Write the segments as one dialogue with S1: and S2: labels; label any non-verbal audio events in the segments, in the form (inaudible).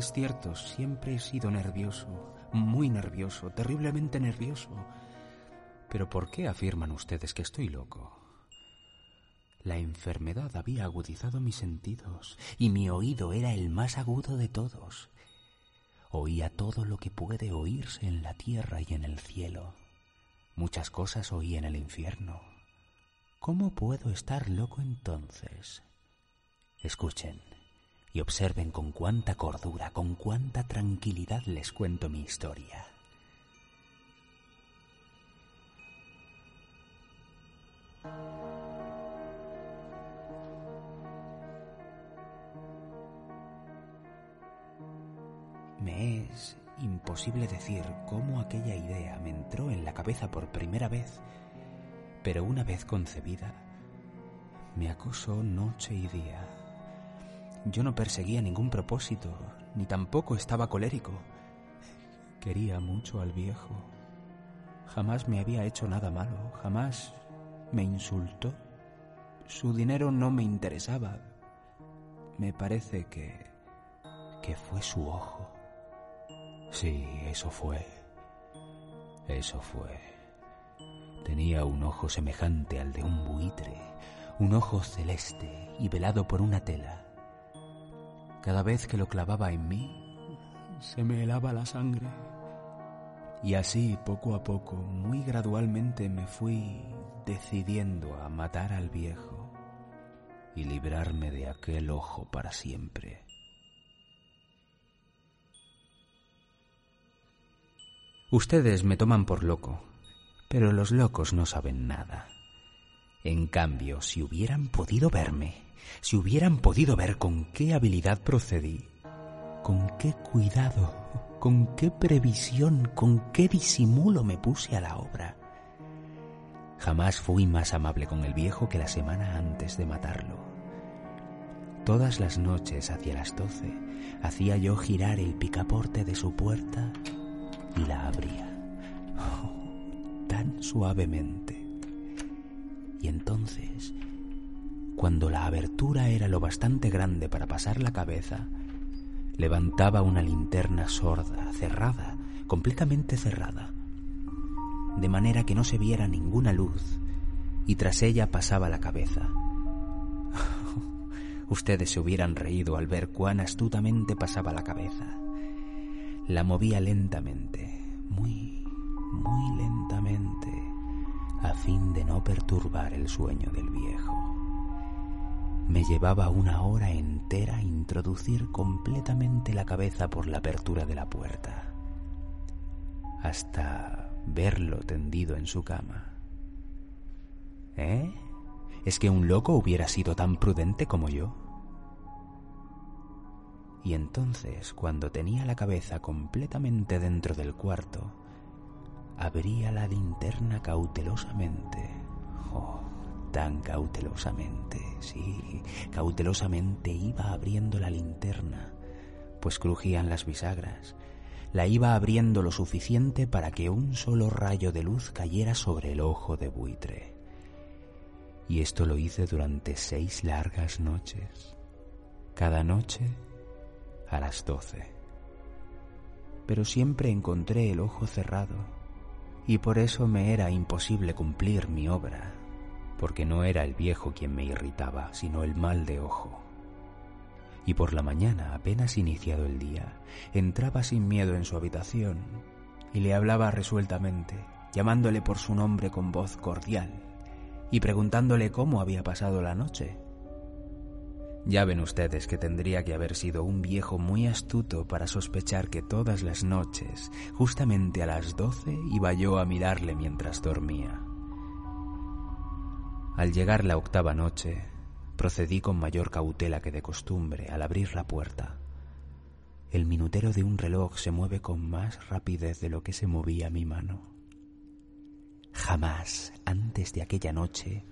S1: Es cierto, siempre he sido nervioso, muy nervioso, terriblemente nervioso. Pero ¿por qué afirman ustedes que estoy loco? La enfermedad había agudizado mis sentidos y mi oído era el más agudo de todos. Oía todo lo que puede oírse en la tierra y en el cielo. Muchas cosas oí en el infierno. ¿Cómo puedo estar loco entonces? Escuchen y observen con cuánta cordura, con cuánta tranquilidad les cuento mi historia. Me es imposible decir cómo aquella idea me entró en la cabeza por primera vez, pero una vez concebida, me acosó noche y día. Yo no perseguía ningún propósito, ni tampoco estaba colérico. Quería mucho al viejo. Jamás me había hecho nada malo, jamás me insultó. Su dinero no me interesaba. Me parece que... que fue su ojo. Sí, eso fue. Eso fue. Tenía un ojo semejante al de un buitre, un ojo celeste y velado por una tela. Cada vez que lo clavaba en mí, se me helaba la sangre. Y así, poco a poco, muy gradualmente me fui decidiendo a matar al viejo y librarme de aquel ojo para siempre. Ustedes me toman por loco, pero los locos no saben nada. En cambio, si hubieran podido verme, si hubieran podido ver con qué habilidad procedí, con qué cuidado, con qué previsión, con qué disimulo me puse a la obra. Jamás fui más amable con el viejo que la semana antes de matarlo. Todas las noches hacia las doce hacía yo girar el picaporte de su puerta y la abría. Oh, tan suavemente. Y entonces, cuando la abertura era lo bastante grande para pasar la cabeza, levantaba una linterna sorda, cerrada, completamente cerrada, de manera que no se viera ninguna luz, y tras ella pasaba la cabeza. (laughs) Ustedes se hubieran reído al ver cuán astutamente pasaba la cabeza. La movía lentamente, muy, muy lentamente, a fin de no perturbar el sueño del viejo. Me llevaba una hora entera introducir completamente la cabeza por la apertura de la puerta, hasta verlo tendido en su cama. ¿Eh? ¿Es que un loco hubiera sido tan prudente como yo? Y entonces, cuando tenía la cabeza completamente dentro del cuarto, abría la linterna cautelosamente. Oh, tan cautelosamente, sí, cautelosamente iba abriendo la linterna, pues crujían las bisagras. La iba abriendo lo suficiente para que un solo rayo de luz cayera sobre el ojo de buitre. Y esto lo hice durante seis largas noches, cada noche a las doce. pero siempre encontré el ojo cerrado, y por eso me era imposible cumplir mi obra, porque no era el viejo quien me irritaba, sino el mal de ojo. Y por la mañana, apenas iniciado el día, entraba sin miedo en su habitación y le hablaba resueltamente, llamándole por su nombre con voz cordial y preguntándole cómo había pasado la noche. Ya ven ustedes que tendría que haber sido un viejo muy astuto para sospechar que todas las noches, justamente a las doce, iba yo a mirarle mientras dormía. Al llegar la octava noche, procedí con mayor cautela que de costumbre al abrir la puerta. El minutero de un reloj se mueve con más rapidez de lo que se movía mi mano. Jamás antes de aquella noche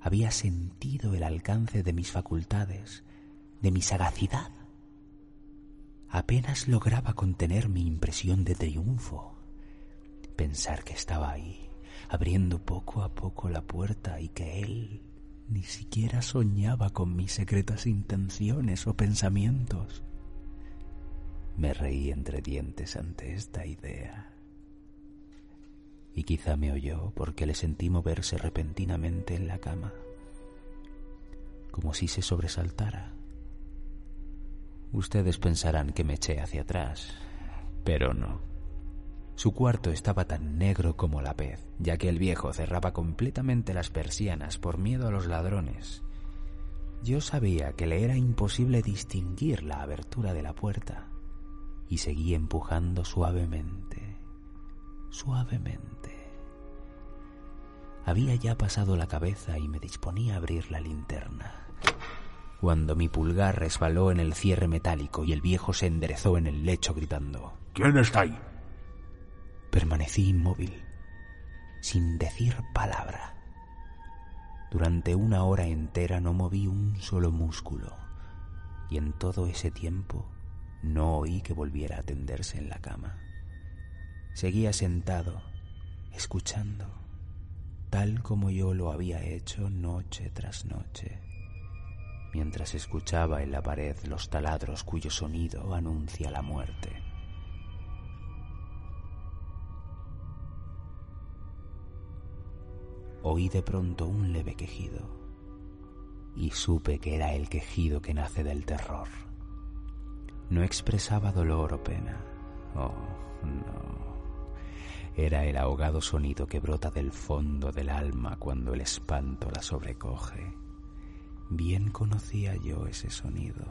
S1: había sentido el alcance de mis facultades, de mi sagacidad. Apenas lograba contener mi impresión de triunfo. Pensar que estaba ahí, abriendo poco a poco la puerta y que él ni siquiera soñaba con mis secretas intenciones o pensamientos. Me reí entre dientes ante esta idea y quizá me oyó porque le sentí moverse repentinamente en la cama, como si se sobresaltara. Ustedes pensarán que me eché hacia atrás, pero no. Su cuarto estaba tan negro como la pez, ya que el viejo cerraba completamente las persianas por miedo a los ladrones. Yo sabía que le era imposible distinguir la abertura de la puerta y seguí empujando suavemente, suavemente. Había ya pasado la cabeza y me disponía a abrir la linterna, cuando mi pulgar resbaló en el cierre metálico y el viejo se enderezó en el lecho gritando
S2: ¿Quién está ahí?
S1: Permanecí inmóvil, sin decir palabra. Durante una hora entera no moví un solo músculo y en todo ese tiempo no oí que volviera a tenderse en la cama. Seguía sentado, escuchando, tal como yo lo había hecho noche tras noche, mientras escuchaba en la pared los taladros cuyo sonido anuncia la muerte. Oí de pronto un leve quejido y supe que era el quejido que nace del terror. No expresaba dolor o pena. Oh, no. Era el ahogado sonido que brota del fondo del alma cuando el espanto la sobrecoge. Bien conocía yo ese sonido.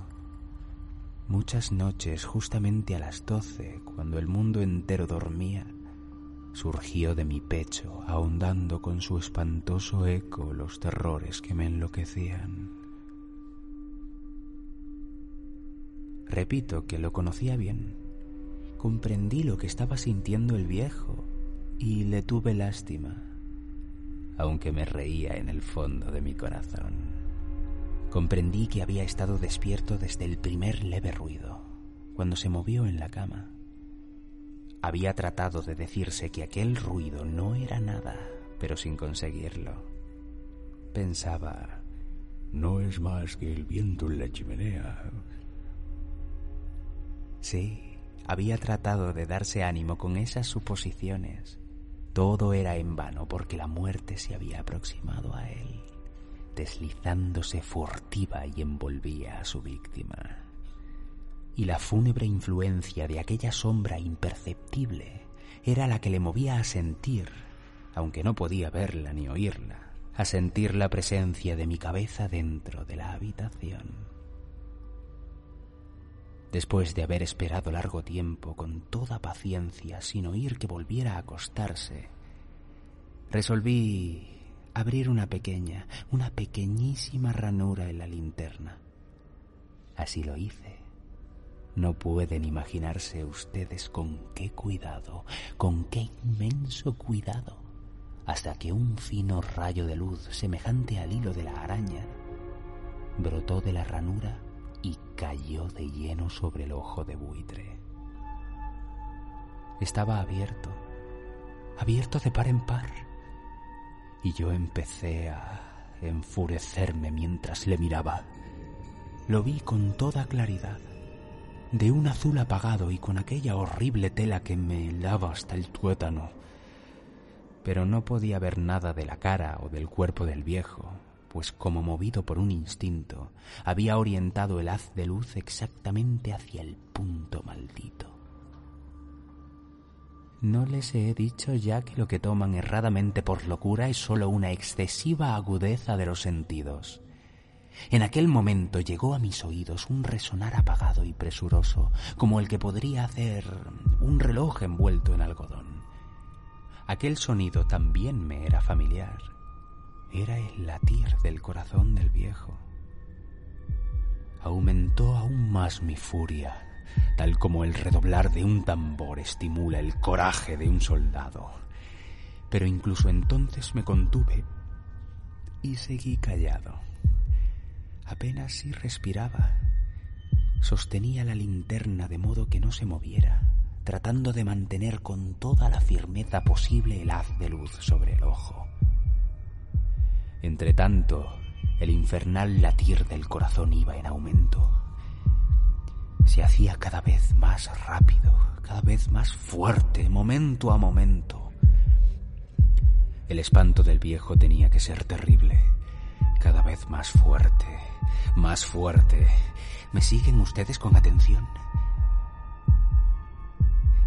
S1: Muchas noches, justamente a las doce, cuando el mundo entero dormía, surgió de mi pecho, ahondando con su espantoso eco los terrores que me enloquecían. Repito que lo conocía bien. Comprendí lo que estaba sintiendo el viejo y le tuve lástima, aunque me reía en el fondo de mi corazón. Comprendí que había estado despierto desde el primer leve ruido, cuando se movió en la cama. Había tratado de decirse que aquel ruido no era nada, pero sin conseguirlo. Pensaba,
S2: no es más que el viento en la chimenea.
S1: Sí, había tratado de darse ánimo con esas suposiciones. Todo era en vano porque la muerte se había aproximado a él, deslizándose furtiva y envolvía a su víctima. Y la fúnebre influencia de aquella sombra imperceptible era la que le movía a sentir, aunque no podía verla ni oírla, a sentir la presencia de mi cabeza dentro de la habitación. Después de haber esperado largo tiempo con toda paciencia sin oír que volviera a acostarse, resolví abrir una pequeña, una pequeñísima ranura en la linterna. Así lo hice. No pueden imaginarse ustedes con qué cuidado, con qué inmenso cuidado, hasta que un fino rayo de luz semejante al hilo de la araña brotó de la ranura y cayó de lleno sobre el ojo de buitre. Estaba abierto, abierto de par en par, y yo empecé a enfurecerme mientras le miraba. Lo vi con toda claridad. De un azul apagado y con aquella horrible tela que me lava hasta el tuétano. Pero no podía ver nada de la cara o del cuerpo del viejo, pues como movido por un instinto, había orientado el haz de luz exactamente hacia el punto maldito. ¿No les he dicho ya que lo que toman erradamente por locura es sólo una excesiva agudeza de los sentidos? En aquel momento llegó a mis oídos un resonar apagado y presuroso, como el que podría hacer un reloj envuelto en algodón. Aquel sonido también me era familiar. Era el latir del corazón del viejo. Aumentó aún más mi furia, tal como el redoblar de un tambor estimula el coraje de un soldado. Pero incluso entonces me contuve y seguí callado. Apenas si respiraba. Sostenía la linterna de modo que no se moviera, tratando de mantener con toda la firmeza posible el haz de luz sobre el ojo. Entretanto, el infernal latir del corazón iba en aumento. Se hacía cada vez más rápido, cada vez más fuerte, momento a momento. El espanto del viejo tenía que ser terrible, cada vez más fuerte, más fuerte. ¿Me siguen ustedes con atención?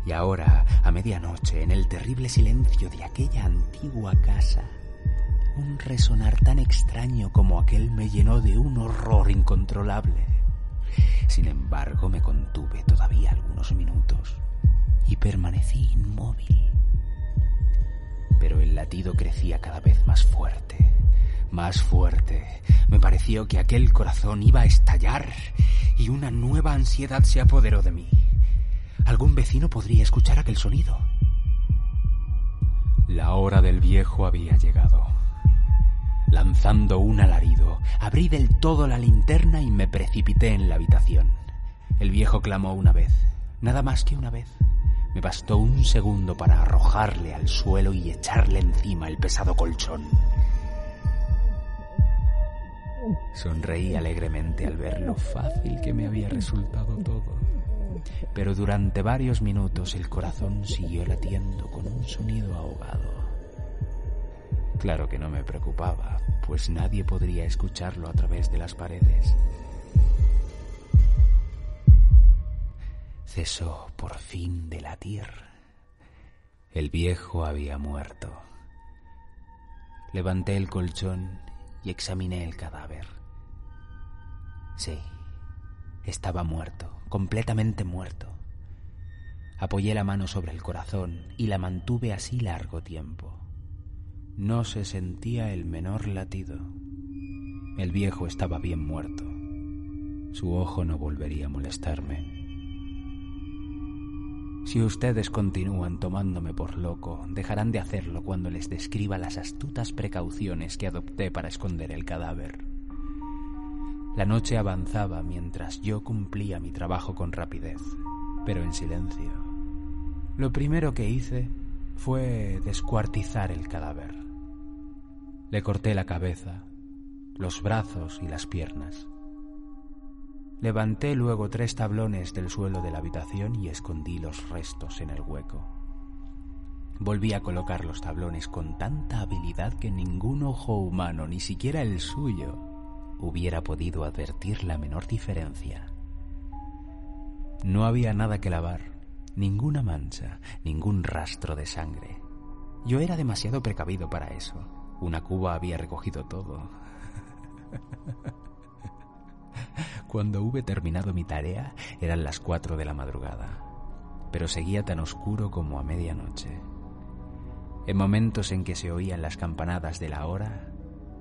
S1: Y ahora, a medianoche, en el terrible silencio de aquella antigua casa, un resonar tan extraño como aquel me llenó de un horror incontrolable. Sin embargo, me contuve todavía algunos minutos y permanecí inmóvil. Pero el latido crecía cada vez más fuerte más fuerte. Me pareció que aquel corazón iba a estallar y una nueva ansiedad se apoderó de mí. Algún vecino podría escuchar aquel sonido. La hora del viejo había llegado. Lanzando un alarido, abrí del todo la linterna y me precipité en la habitación. El viejo clamó una vez, nada más que una vez. Me bastó un segundo para arrojarle al suelo y echarle encima el pesado colchón. Sonreí alegremente al ver lo fácil que me había resultado todo. Pero durante varios minutos el corazón siguió latiendo con un sonido ahogado. Claro que no me preocupaba, pues nadie podría escucharlo a través de las paredes. Cesó por fin de latir. El viejo había muerto. Levanté el colchón y examiné el cadáver. Sí, estaba muerto, completamente muerto. Apoyé la mano sobre el corazón y la mantuve así largo tiempo. No se sentía el menor latido. El viejo estaba bien muerto. Su ojo no volvería a molestarme. Si ustedes continúan tomándome por loco, dejarán de hacerlo cuando les describa las astutas precauciones que adopté para esconder el cadáver. La noche avanzaba mientras yo cumplía mi trabajo con rapidez, pero en silencio. Lo primero que hice fue descuartizar el cadáver. Le corté la cabeza, los brazos y las piernas. Levanté luego tres tablones del suelo de la habitación y escondí los restos en el hueco. Volví a colocar los tablones con tanta habilidad que ningún ojo humano, ni siquiera el suyo, hubiera podido advertir la menor diferencia. No había nada que lavar, ninguna mancha, ningún rastro de sangre. Yo era demasiado precavido para eso. Una cuba había recogido todo. (laughs) Cuando hube terminado mi tarea eran las cuatro de la madrugada, pero seguía tan oscuro como a medianoche. En momentos en que se oían las campanadas de la hora,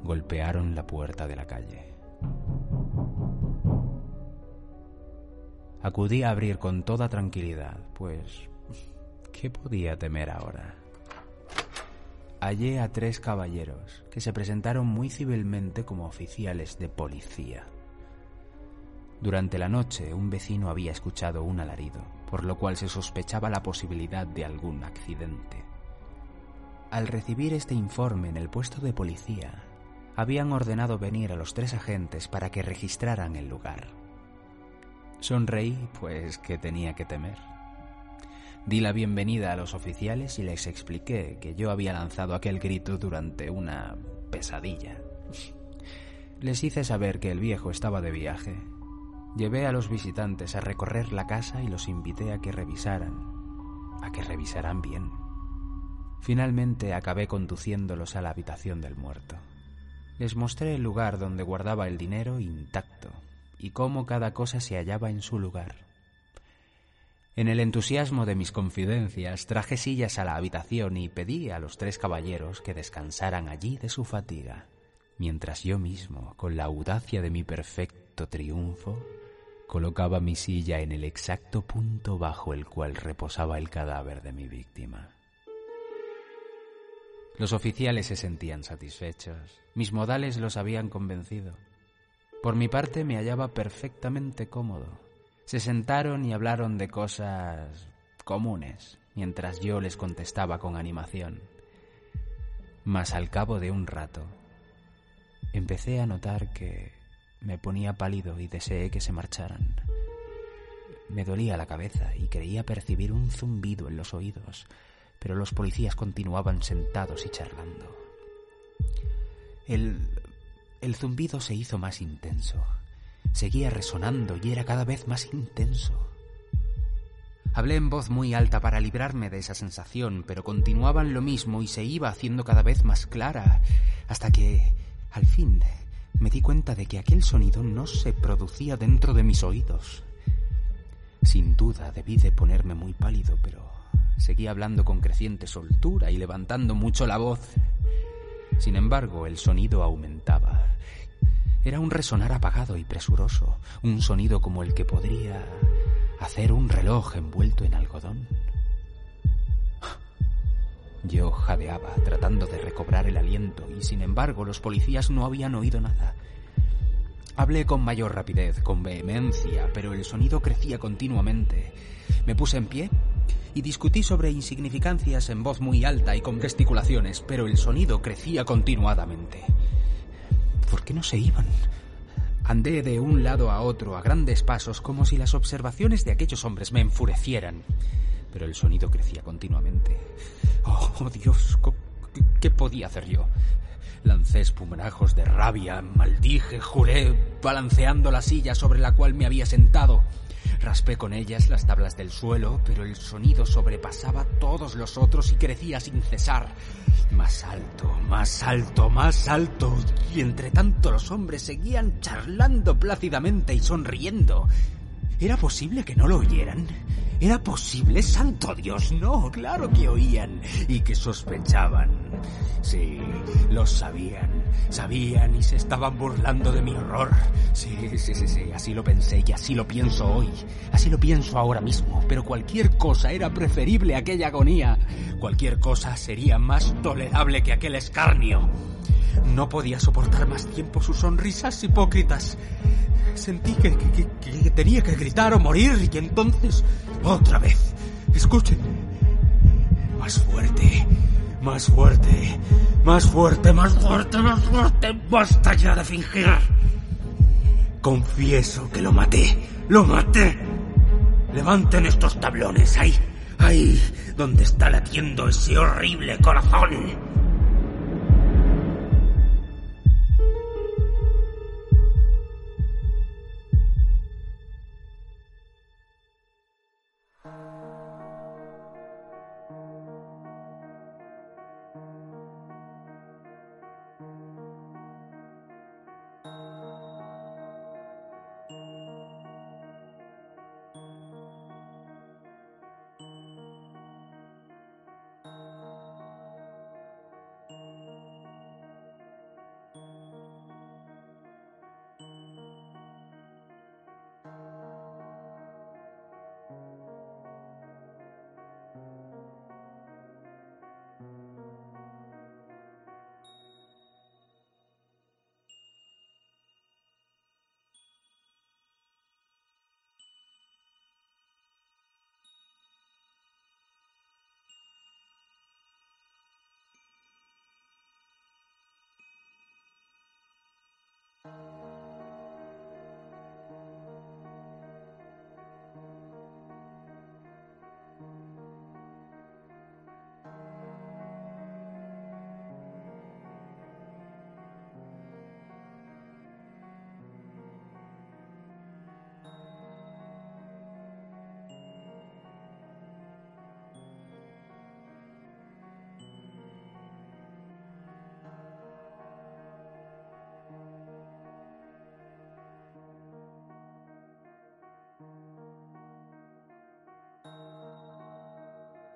S1: golpearon la puerta de la calle. Acudí a abrir con toda tranquilidad, pues ¿qué podía temer ahora? Hallé a tres caballeros que se presentaron muy civilmente como oficiales de policía. Durante la noche un vecino había escuchado un alarido, por lo cual se sospechaba la posibilidad de algún accidente. Al recibir este informe en el puesto de policía, habían ordenado venir a los tres agentes para que registraran el lugar. Sonreí, pues que tenía que temer. Di la bienvenida a los oficiales y les expliqué que yo había lanzado aquel grito durante una pesadilla. Les hice saber que el viejo estaba de viaje. Llevé a los visitantes a recorrer la casa y los invité a que revisaran, a que revisaran bien. Finalmente acabé conduciéndolos a la habitación del muerto. Les mostré el lugar donde guardaba el dinero intacto y cómo cada cosa se hallaba en su lugar. En el entusiasmo de mis confidencias traje sillas a la habitación y pedí a los tres caballeros que descansaran allí de su fatiga, mientras yo mismo, con la audacia de mi perfecto triunfo, colocaba mi silla en el exacto punto bajo el cual reposaba el cadáver de mi víctima. Los oficiales se sentían satisfechos, mis modales los habían convencido. Por mi parte me hallaba perfectamente cómodo se sentaron y hablaron de cosas comunes, mientras yo les contestaba con animación. Mas al cabo de un rato, empecé a notar que me ponía pálido y deseé que se marcharan. Me dolía la cabeza y creía percibir un zumbido en los oídos, pero los policías continuaban sentados y charlando. El, el zumbido se hizo más intenso seguía resonando y era cada vez más intenso. Hablé en voz muy alta para librarme de esa sensación, pero continuaban lo mismo y se iba haciendo cada vez más clara, hasta que, al fin, me di cuenta de que aquel sonido no se producía dentro de mis oídos. Sin duda debí de ponerme muy pálido, pero seguí hablando con creciente soltura y levantando mucho la voz. Sin embargo, el sonido aumentaba era un resonar apagado y presuroso, un sonido como el que podría hacer un reloj envuelto en algodón. Yo jadeaba tratando de recobrar el aliento y sin embargo los policías no habían oído nada. Hablé con mayor rapidez, con vehemencia, pero el sonido crecía continuamente. Me puse en pie y discutí sobre insignificancias en voz muy alta y con gesticulaciones, pero el sonido crecía continuadamente. ¿Por qué no se iban? Andé de un lado a otro a grandes pasos como si las observaciones de aquellos hombres me enfurecieran. Pero el sonido crecía continuamente. Oh, Dios, ¿qué podía hacer yo? Lancé espumarajos de rabia, maldije, juré, balanceando la silla sobre la cual me había sentado. Raspé con ellas las tablas del suelo, pero el sonido sobrepasaba todos los otros y crecía sin cesar. Más alto, más alto, más alto. Y entre tanto los hombres seguían charlando plácidamente y sonriendo. ¿Era posible que no lo oyeran? ¿Era posible? Santo Dios, no, claro que oían y que sospechaban. Sí, lo sabían, sabían y se estaban burlando de mi horror. Sí, sí, sí, sí, así lo pensé y así lo pienso hoy. Así lo pienso ahora mismo, pero cualquier cosa era preferible a aquella agonía. Cualquier cosa sería más tolerable que aquel escarnio. No podía soportar más tiempo sus sonrisas hipócritas. Sentí que, tenía que gritar o morir y entonces, otra vez, escuchen. Más fuerte, más fuerte, más fuerte, más fuerte, más fuerte. Basta ya de fingir. Confieso que lo maté, lo maté. Levanten estos tablones ahí, ahí, donde está latiendo ese horrible corazón.